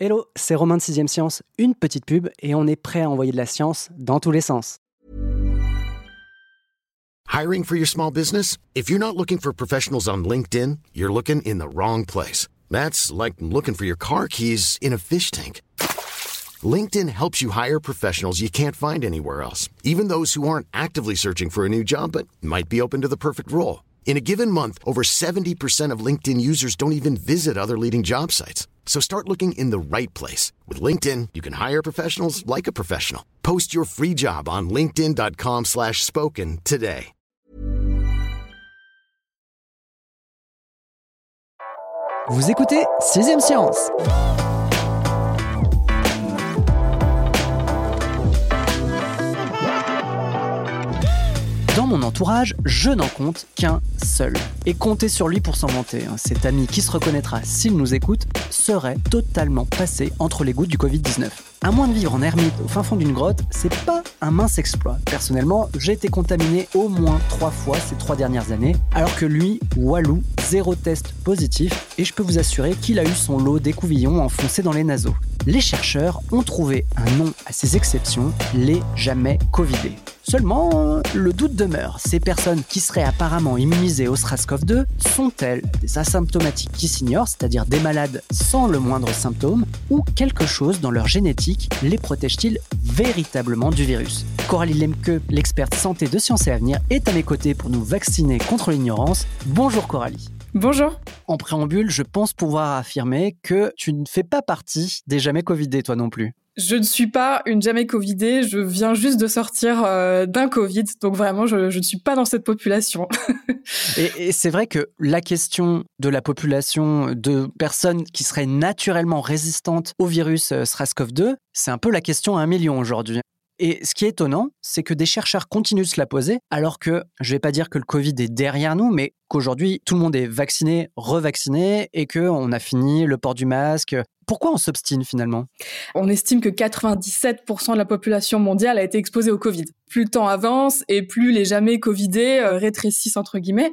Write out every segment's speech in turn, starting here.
Hello, c'est Romain de 6ème Science, une petite pub et on est prêt à envoyer de la science dans tous les sens. Hiring for your small business? If you're not looking for professionals on LinkedIn, you're looking in the wrong place. That's like looking for your car keys in a fish tank. LinkedIn helps you hire professionals you can't find anywhere else, even those who aren't actively searching for a new job but might be open to the perfect role. In a given month, over 70% of LinkedIn users don't even visit other leading job sites. So start looking in the right place. With LinkedIn, you can hire professionals like a professional. Post your free job on linkedin.com slash spoken today. Vous écoutez Sixième Science mon entourage, je n'en compte qu'un seul. Et compter sur lui pour s'en vanter, hein. cet ami qui se reconnaîtra s'il nous écoute, serait totalement passé entre les gouttes du Covid-19. À moins de vivre en ermite au fin fond d'une grotte, c'est pas un mince exploit. Personnellement, j'ai été contaminé au moins trois fois ces trois dernières années, alors que lui, Walou, zéro test positif, et je peux vous assurer qu'il a eu son lot d'écouvillons enfoncés dans les naseaux. Les chercheurs ont trouvé un nom à ces exceptions, les jamais Covidés. Seulement, le doute demeure. Ces personnes qui seraient apparemment immunisées au SRAS-CoV-2 sont-elles des asymptomatiques qui s'ignorent, c'est-à-dire des malades sans le moindre symptôme, ou quelque chose dans leur génétique les protège-t-il véritablement du virus? Coralie Lemke, l'experte santé de Sciences et Avenir, est à mes côtés pour nous vacciner contre l'ignorance. Bonjour Coralie. Bonjour. En préambule, je pense pouvoir affirmer que tu ne fais pas partie des jamais Covidés, toi non plus. Je ne suis pas une jamais Covidée, je viens juste de sortir euh, d'un Covid, donc vraiment, je, ne suis pas dans cette population. et, et c'est vrai que la question de la population de personnes qui seraient naturellement résistantes au virus euh, SRAS-CoV-2, c'est un peu la question à un million aujourd'hui. Et ce qui est étonnant, c'est que des chercheurs continuent de se la poser, alors que, je ne vais pas dire que le Covid est derrière nous, mais qu'aujourd'hui, tout le monde est vacciné, revacciné, et qu'on a fini le port du masque. Pourquoi on s'obstine finalement? On estime que 97% de la population mondiale a été exposée au Covid. Plus le temps avance et plus les jamais Covidés euh, rétrécissent, entre guillemets.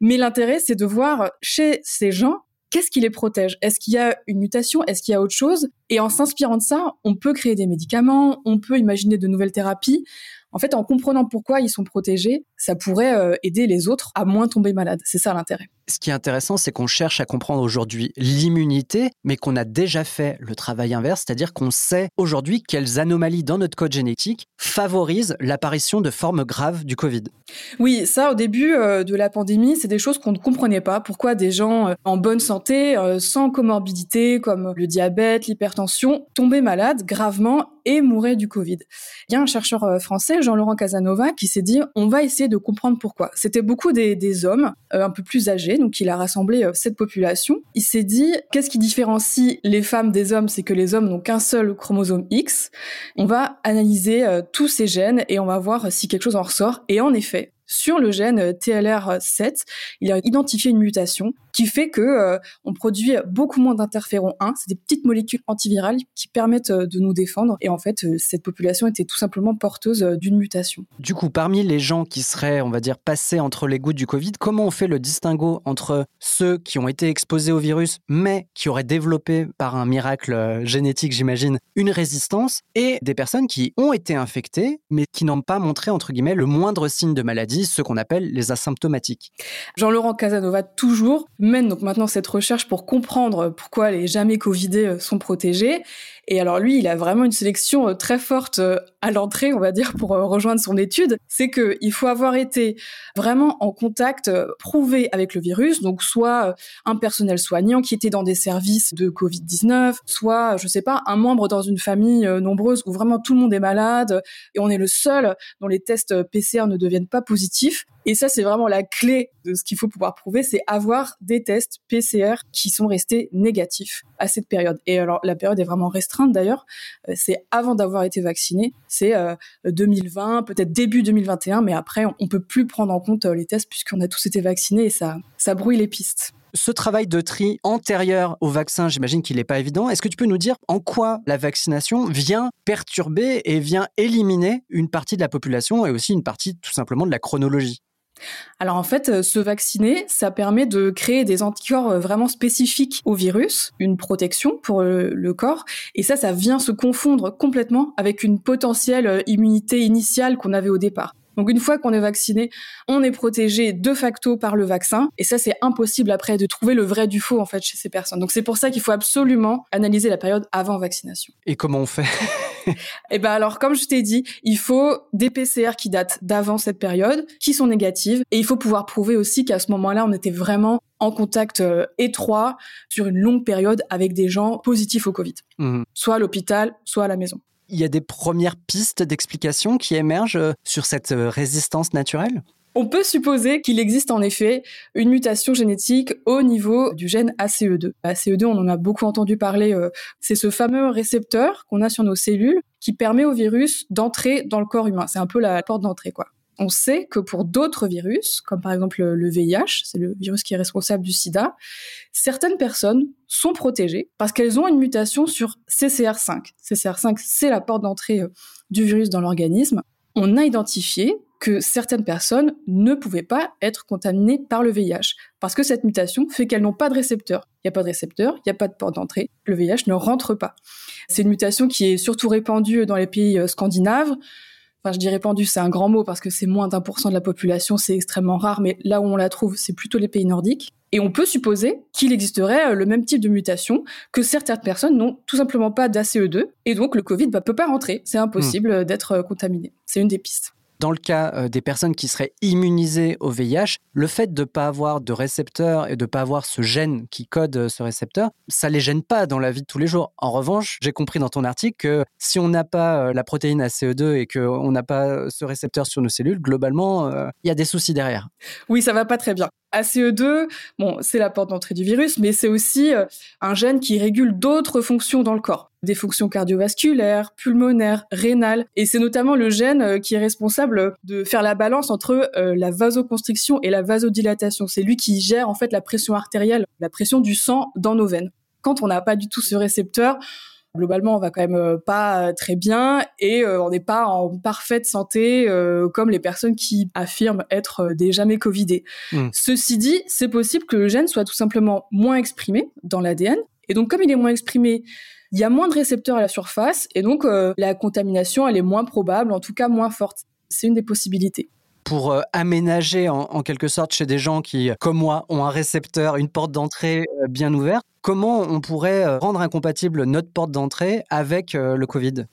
Mais l'intérêt, c'est de voir chez ces gens qu'est-ce qui les protège? Est-ce qu'il y a une mutation? Est-ce qu'il y a autre chose? Et en s'inspirant de ça, on peut créer des médicaments, on peut imaginer de nouvelles thérapies. En fait, en comprenant pourquoi ils sont protégés, ça pourrait euh, aider les autres à moins tomber malades. C'est ça l'intérêt. Ce qui est intéressant, c'est qu'on cherche à comprendre aujourd'hui l'immunité, mais qu'on a déjà fait le travail inverse, c'est-à-dire qu'on sait aujourd'hui quelles anomalies dans notre code génétique favorisent l'apparition de formes graves du Covid. Oui, ça, au début euh, de la pandémie, c'est des choses qu'on ne comprenait pas. Pourquoi des gens euh, en bonne santé, euh, sans comorbidité, comme le diabète, l'hypertension, tombaient malades gravement et mouraient du Covid. Il y a un chercheur français, Jean-Laurent Casanova, qui s'est dit on va essayer de comprendre pourquoi. C'était beaucoup des, hommes un peu plus âgés, donc il a rassemblé euh, cette population. Il s'est dit qu'est-ce qui différencie les femmes des hommes C'est que les hommes n'ont qu'un seul chromosome X. On va analyser tous ces gènes et on va voir si quelque chose en ressort. Et en effet, sur le gène TLR7, il a identifié une mutation qui fait que euh, on produit beaucoup moins d'interféron 1. C'est des petites molécules antivirales qui permettent euh, de nous défendre. Et en fait, euh, cette population était tout simplement porteuse d'une mutation. Du coup, parmi les gens qui seraient, on va dire, passés entre les gouttes du Covid, comment on fait le distinguo entre ceux qui ont été exposés au virus, mais qui auraient développé par un miracle génétique, j'imagine, une résistance, et des personnes qui ont été infectées, mais qui n'ont pas montré, entre guillemets, le moindre signe de maladie, ceux qu'on appelle les asymptomatiques? Jean-Laurent Casanova, toujours, mène donc maintenant cette recherche pour comprendre pourquoi les jamais covidés euh, sont protégés. Et alors lui, il a vraiment une sélection euh, très forte euh, à l'entrée, on va dire, pour rejoindre son étude. C'est que il faut avoir été vraiment en contact prouvé avec le virus, donc soit un personnel soignant qui était dans des services de Covid-19, soit, je sais pas, un membre dans une famille nombreuse où vraiment tout le monde est malade et on est le seul dont les tests PCR ne deviennent pas positifs. Et ça, c'est vraiment la clé de ce qu'il faut pouvoir prouver, c'est avoir des tests PCR qui sont restés négatifs à cette période. Et alors, la période est vraiment restreinte d'ailleurs. Euh, c'est avant d'avoir été vacciné. C'est 2020, euh, peut-être début 2021, mais après, on peut plus prendre en compte euh, les tests puisqu'on a tous été vaccinés et ça, ça brouille les pistes. Ce travail de tri antérieur au vaccin, j'imagine qu'il n'est pas évident. Est-ce que tu peux nous dire en quoi la vaccination vient perturber et vient éliminer une partie de la population et aussi une partie tout simplement de la chronologie? Alors en fait, euh, se vacciner, ça permet de créer des anticorps euh, vraiment spécifiques au virus, une protection pour le, corps, et ça, ça vient se confondre complètement avec une potentielle euh, immunité initiale qu'on avait au départ. Donc une fois qu'on est vacciné, on est protégé de facto par le vaccin et ça c'est impossible après de trouver le vrai du faux en fait chez ces personnes. Donc c'est pour ça qu'il faut absolument analyser la période avant vaccination. Et comment on fait? Eh ben alors comme je t'ai dit, il faut des PCR qui datent d'avant cette période, qui sont négatives et il faut pouvoir prouver aussi qu'à ce moment-là, on était vraiment en contact euh, étroit sur une longue période avec des gens positifs au Covid, mmh. soit à l'hôpital, soit à la maison il y a des premières pistes d'explication qui émergent euh, sur cette euh, résistance naturelle? On peut supposer qu'il existe en effet une mutation génétique au niveau du gène ACE2. ACE2, on en a beaucoup entendu parler, euh, c'est ce fameux récepteur qu'on a sur nos cellules qui permet au virus d'entrer dans le corps humain. C'est un peu la porte d'entrée, quoi on sait que pour d'autres virus, comme par exemple le VIH, c'est le virus qui est responsable du sida, certaines personnes sont protégées parce qu'elles ont une mutation sur CCR5. CCR5, c'est la porte d'entrée euh, du virus dans l'organisme. On a identifié que certaines personnes ne pouvaient pas être contaminées par le VIH parce que cette mutation fait qu'elles n'ont pas de récepteur. Il n'y a pas de récepteur, il n'y a pas de porte d'entrée, le VIH ne rentre pas. C'est une mutation qui est surtout répandue dans les pays euh, scandinaves, Enfin, je dis répandu, c'est un grand mot parce que c'est moins d'un pour cent de la population, c'est extrêmement rare, mais là où on la trouve, c'est plutôt les pays nordiques. Et on peut supposer qu'il existerait euh, le même type de mutation, que certaines personnes n'ont tout simplement pas d'ACE2, et donc le Covid ne bah, peut pas rentrer. C'est impossible hmm. d'être euh, contaminé. C'est une des pistes. Dans le cas euh, des personnes qui seraient immunisées au VIH, le fait de ne pas avoir de récepteur et de ne pas avoir ce gène qui code euh, ce récepteur, ça les gêne pas dans la vie de tous les jours. En revanche, j'ai compris dans ton article que si on n'a pas euh, la protéine ACE2 et qu'on n'a pas ce récepteur sur nos cellules, globalement, il y a des soucis derrière. Oui, ça va pas très bien. ACE2, bon, c'est la porte d'entrée du virus, mais c'est aussi euh, un gène qui régule d'autres fonctions dans le corps, des fonctions cardiovasculaires, pulmonaires, rénales, et c'est notamment le gène euh, qui est responsable de faire la balance entre euh, la vasoconstriction et la vasodilatation. C'est lui qui gère en fait la pression artérielle, la pression du sang dans nos veines. Quand on n'a pas du tout ce récepteur, globalement, on va quand même euh, pas euh, très bien et euh, on n'est pas en parfaite santé comme les personnes qui affirment être des jamais covidés. Hmm. Ceci dit, c'est possible que le gène soit tout simplement moins exprimé dans l'ADN et donc comme il est moins exprimé, il y a moins de récepteurs à la surface et donc la contamination elle est moins probable, en tout cas moins forte. C'est une des possibilités pour euh, aménager en, quelque sorte chez des gens qui, comme moi, ont un récepteur, une porte d'entrée euh, bien ouverte, comment on pourrait euh, rendre incompatible notre porte d'entrée avec le Covid?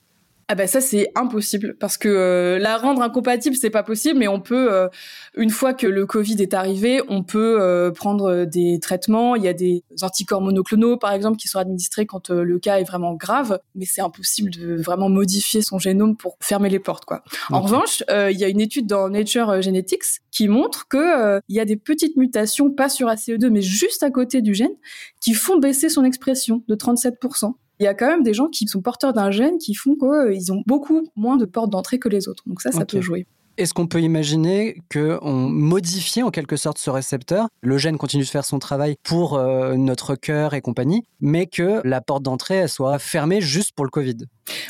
Ah ben ça c'est impossible parce que euh, la rendre incompatible c'est pas possible mais on peut euh, une fois que le Covid est arrivé on peut euh, prendre des traitements. Il y a des anticorps monoclonaux par exemple qui sont administrés quand le cas est vraiment grave mais c'est impossible de vraiment modifier son génome pour fermer les portes quoi. En revanche il y a une étude dans Nature Genetics qui montre que il y a des petites mutations pas sur ACE2 mais juste à côté du gène qui font baisser son expression de 37% il y a quand même des gens qui sont porteurs d'un gène qui font qu'ils ont beaucoup moins de portes d'entrée que les autres. Donc ça, ça peut jouer. Est-ce qu'on peut imaginer qu'on modifie en quelque sorte ce récepteur? Le gène continue de faire son travail pour euh, notre cœur et compagnie, mais que la porte d'entrée soit fermée juste pour le Covid?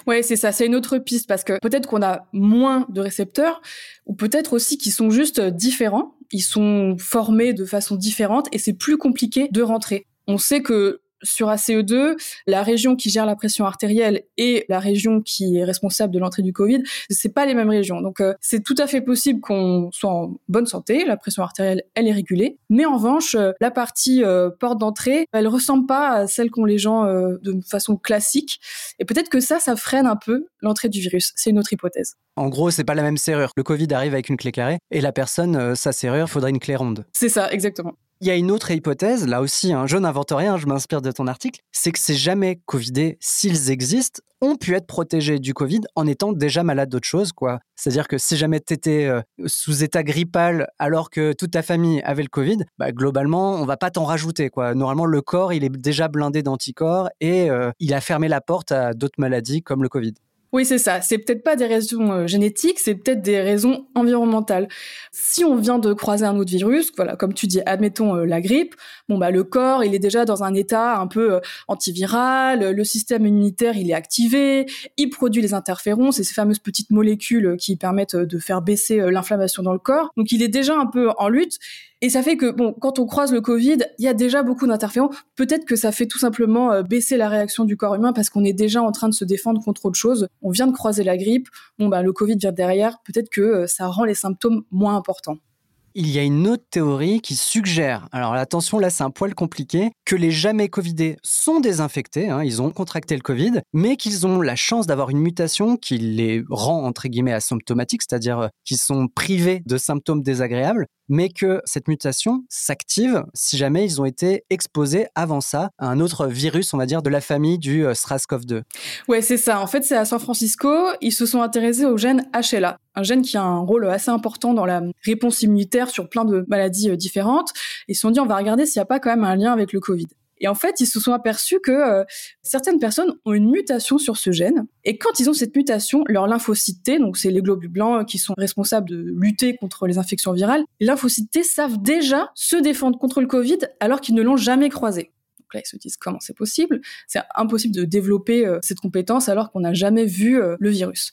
Ouais, c'est ça. C'est une autre piste parce que peut-être qu'on a moins de récepteurs, ou peut-être aussi qu'ils sont juste différents. Ils sont formés de façon différente et c'est plus compliqué de rentrer. On sait que sur ACE2, la région qui gère la pression artérielle et la région qui est responsable de l'entrée du Covid, c'est pas les mêmes régions. Donc euh, c'est tout à fait possible qu'on soit en bonne santé, la pression artérielle elle est régulée, mais en revanche euh, la partie euh, porte d'entrée, elle ressemble pas à celle qu'ont les gens de façon classique et peut-être que ça ça freine un peu l'entrée du virus. C'est une autre hypothèse. En gros, c'est pas la même serrure. Le Covid arrive avec une clé carrée et la personne sa serrure, faudrait une clé ronde. C'est ça, exactement. Il y a une autre hypothèse, là aussi, hein, je n'invente rien, je m'inspire de ton article, c'est que ces jamais Covidés, s'ils existent, ont pu être protégés du Covid en étant déjà malades d'autres choses, quoi. C'est-à-dire que si jamais tu étais euh, sous état grippal alors que toute ta famille avait le Covid, bah, globalement, on va pas t'en rajouter, quoi. Normalement, le corps, il est déjà blindé d'anticorps et euh, il a fermé la porte à d'autres maladies comme le Covid. Oui, c'est ça. C'est peut-être pas des raisons euh, génétiques, c'est peut-être des raisons environnementales. Si on vient de croiser un autre virus, voilà, comme tu dis, admettons euh, la grippe, bon bah le corps, il est déjà dans un état un peu euh, antiviral, le système immunitaire, il est activé, il produit les interférons, c'est ces fameuses petites molécules qui permettent de faire baisser l'inflammation dans le corps. Donc il est déjà un peu en lutte et ça fait que, bon, quand on croise le Covid, il y a déjà beaucoup d'interférents. Peut-être que ça fait tout simplement euh, baisser la réaction du corps humain parce qu'on est déjà en train de se défendre contre autre chose. On vient de croiser la grippe. Bon, bah, le Covid vient derrière. Peut-être que euh, ça rend les symptômes moins importants il y a une autre théorie qui suggère, alors attention là c'est un poil compliqué, que les jamais covidés sont désinfectés, hein, ils ont contracté le Covid, mais qu'ils ont la chance d'avoir une mutation qui les rend entre guillemets asymptomatiques, c'est-à-dire euh, qu'ils sont privés de symptômes désagréables, mais que cette mutation s'active si jamais ils ont été exposés avant ça à un autre virus, on va dire, de la famille du euh, SRAS-CoV-2. Ouais, c'est ça. En fait, c'est à San Francisco, ils se sont intéressés au gène HLA, un gène qui a un rôle assez important dans la réponse immunitaire sur plein de maladies euh, différentes. Ils se sont dit, on va regarder s'il n'y a pas quand même un lien avec le Covid. Et en fait, ils se sont aperçus que euh, certaines personnes ont une mutation sur ce gène. Et quand ils ont cette mutation, leur lymphocytes T, donc c'est les globules blancs qui sont responsables de lutter contre les infections virales, les lymphocytes savent déjà se défendre contre le Covid alors qu'ils ne l'ont jamais croisé. Donc là, ils se disent comment c'est possible? C'est impossible de développer euh, cette compétence alors qu'on n'a jamais vu euh, le virus.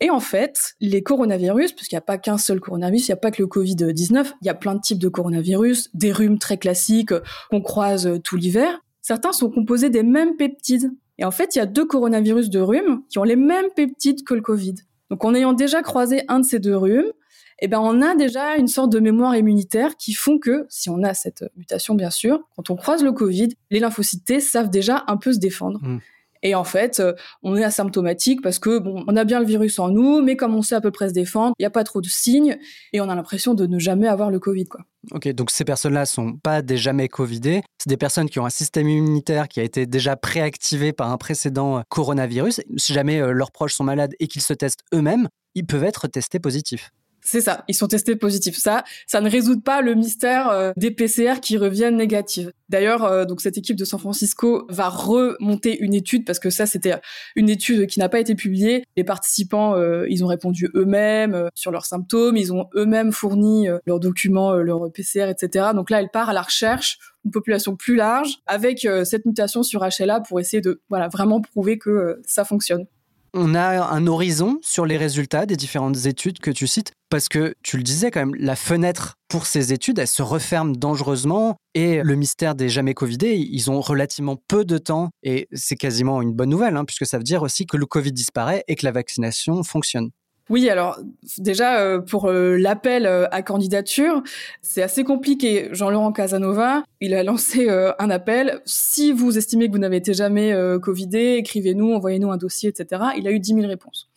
Et en fait, les coronavirus, puisqu'il n'y a pas qu'un seul coronavirus, il n'y a pas que le Covid-19, il y a plein de types de coronavirus, des rhumes très classiques qu'on croise tout l'hiver. Certains sont composés des mêmes peptides. Et en fait, il y a deux coronavirus de rhume qui ont les mêmes peptides que le Covid. Donc en ayant déjà croisé un de ces deux rhumes, eh ben on a déjà une sorte de mémoire immunitaire qui font que, si on a cette mutation bien sûr, quand on croise le Covid, les lymphocytes savent déjà un peu se défendre. Mmh. Et en fait, euh, on est asymptomatique parce que bon, on a bien le virus en nous, mais comme on sait à peu près se défendre, il n'y a pas trop de signes et on a l'impression de ne jamais avoir le Covid, quoi. Ok, donc ces personnes-là sont pas des jamais Covidés, c'est des personnes qui ont un système immunitaire qui a été déjà préactivé par un précédent coronavirus. Si jamais euh, leurs proches sont malades et qu'ils se testent eux-mêmes, ils peuvent être testés positifs. C'est ça, ils sont testés positifs. Ça, ça ne résout pas le mystère euh, des PCR qui reviennent négatives. D'ailleurs, euh, donc cette équipe de San Francisco va remonter une étude parce que ça, c'était une étude qui n'a pas été publiée. Les participants, euh, ils ont répondu eux-mêmes sur leurs symptômes, ils ont eux-mêmes fourni leurs documents, leurs PCR, etc. Donc là, elle part à la recherche d'une population plus large avec cette mutation sur HLA pour essayer de voilà vraiment prouver que ça fonctionne on a un horizon sur les résultats des différentes études que tu cites Parce que tu le disais quand même, la fenêtre pour ces études, elle se referme dangereusement et le mystère des jamais Covidés, ils ont relativement peu de temps et c'est quasiment une bonne nouvelle hein, puisque ça veut dire aussi que le Covid disparaît et que la vaccination fonctionne. Oui, alors déjà euh, pour euh, l'appel euh, à candidature, c'est assez compliqué. Jean-Laurent Casanova, il a lancé un appel. Si vous estimez que vous n'avez été jamais covidé, écrivez-nous, envoyez-nous un dossier, etc. Il a eu 10 000 réponses.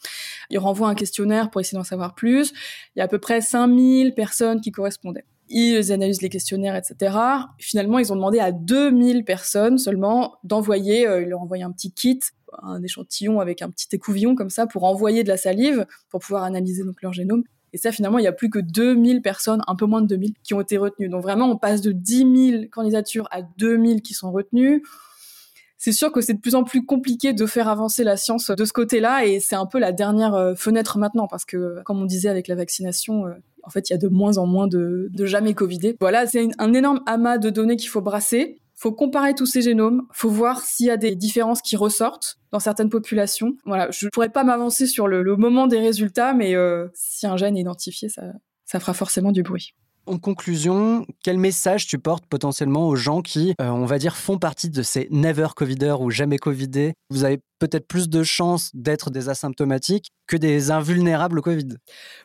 Il renvoie un questionnaire pour essayer d'en savoir plus. Il y a à peu près 5000 personnes qui correspondaient ils analysent les questionnaires, etc. Finalement, ils ont demandé à 2000 personnes seulement d'envoyer, euh, ils leur envoyaient un petit kit, un échantillon avec un petit écouvillon comme ça pour envoyer de la salive pour pouvoir analyser donc leur génome. Et ça, finalement, il n'y a plus que 2000 personnes, un peu moins de 2000, qui ont été retenues. Donc vraiment, on passe de 10 000 candidatures à 2000 qui sont retenues. C'est sûr que c'est de plus en plus compliqué de faire avancer la science de ce côté-là et c'est un peu la dernière euh, fenêtre maintenant parce que, comme on disait avec la vaccination, euh, en fait, il y a de moins en moins de, jamais Covidés. Voilà, c'est un énorme amas de données qu'il faut brasser. Faut comparer tous ces génomes, faut voir s'il y a des différences qui ressortent dans certaines populations. Voilà, je pourrais pas m'avancer sur le, moment des résultats, mais euh, si un gène est identifié, ça fera forcément du bruit. En conclusion, quel message tu portes potentiellement aux gens qui, euh, on va dire, font partie de ces never coviders ou jamais covidés? Vous avez peut-être plus de chances d'être des asymptomatiques que des invulnérables au Covid.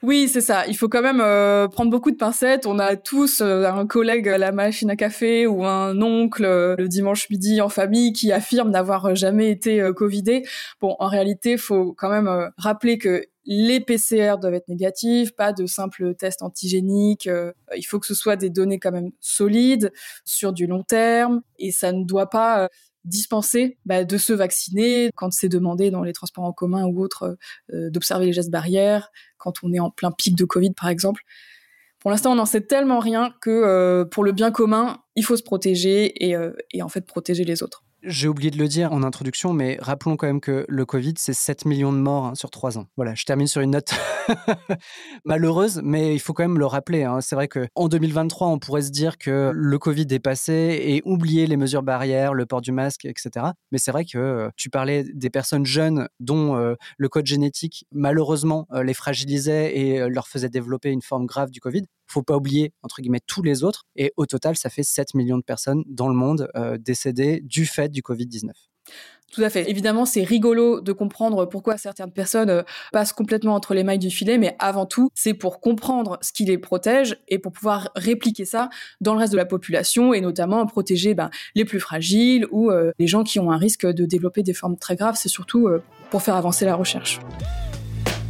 Oui, c'est ça. Il faut quand même euh, prendre beaucoup de pincettes. On a tous euh, un collègue à la machine à café ou un oncle le dimanche midi en famille qui affirme n'avoir jamais été covidé. Bon, en réalité, faut quand même rappeler que les PCR doivent être négatifs, pas de simples tests antigéniques. Euh, il faut que ce soit des données quand même solides sur du long terme et ça ne doit pas euh, dispenser bah, de se vacciner quand c'est demandé dans les transports en commun ou autres, euh, d'observer les gestes barrières, quand on est en plein pic de Covid par exemple. Pour l'instant, on n'en sait tellement rien que pour le bien commun, il faut se protéger et, et en fait protéger les autres. J'ai oublié de le dire en introduction, mais rappelons quand même que le Covid, c'est 7 millions de morts hein, sur 3 ans. Voilà, je termine sur une note malheureuse, mais il faut quand même le rappeler. Hein. C'est vrai qu'en 2023, on pourrait se dire que le Covid est passé et oublier les mesures barrières, le port du masque, etc. Mais c'est vrai que euh, tu parlais des personnes jeunes dont euh, le code génétique, malheureusement, euh, les fragilisait et leur faisait développer une forme grave du Covid faut pas oublier, entre guillemets, tous les autres. Et au total, ça fait 7 millions de personnes dans le monde euh, décédées du fait du Covid-19. Tout à fait. Évidemment, c'est rigolo de comprendre pourquoi certaines personnes euh, passent complètement entre les mailles du filet, mais avant tout, c'est pour comprendre ce qui les protège et pour pouvoir répliquer ça dans le reste de la population et notamment protéger ben, les plus fragiles ou euh, les gens qui ont un risque de développer des formes très graves. C'est surtout pour faire avancer la recherche.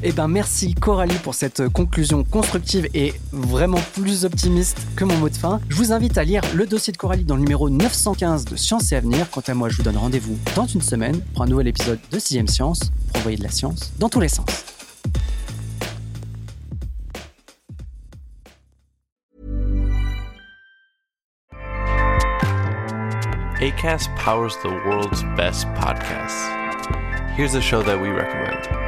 Eh ben merci Coralie pour cette conclusion constructive et vraiment plus optimiste que mon mot de fin. Je vous invite à lire le dossier de Coralie dans le numéro 915 de Science et Avenir. Quant à moi, je vous donne rendez-vous dans une semaine pour un nouvel épisode de 6 Science pour envoyer de la science dans tous les sens. ACAST powers the world's best podcasts. Here's a show that we recommend.